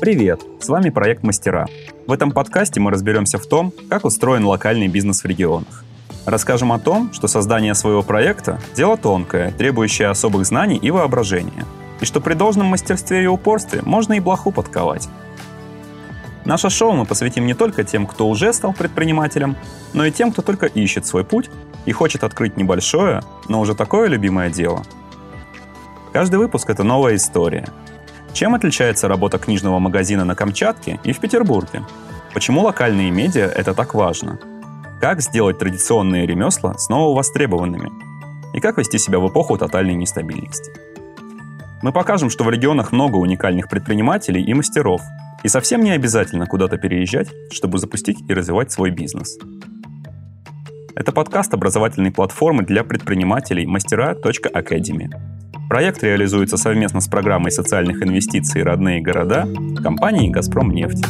Привет! С вами проект «Мастера». В этом подкасте мы разберемся в том, как устроен локальный бизнес в регионах. Расскажем о том, что создание своего проекта – дело тонкое, требующее особых знаний и воображения, и что при должном мастерстве и упорстве можно и блоху подковать. Наше шоу мы посвятим не только тем, кто уже стал предпринимателем, но и тем, кто только ищет свой путь и хочет открыть небольшое, но уже такое любимое дело. Каждый выпуск – это новая история – чем отличается работа книжного магазина на Камчатке и в Петербурге? Почему локальные медиа – это так важно? Как сделать традиционные ремесла снова востребованными? И как вести себя в эпоху тотальной нестабильности? Мы покажем, что в регионах много уникальных предпринимателей и мастеров, и совсем не обязательно куда-то переезжать, чтобы запустить и развивать свой бизнес. Это подкаст образовательной платформы для предпринимателей мастера.academy. Проект реализуется совместно с программой социальных инвестиций «Родные города» компании «Газпром нефть».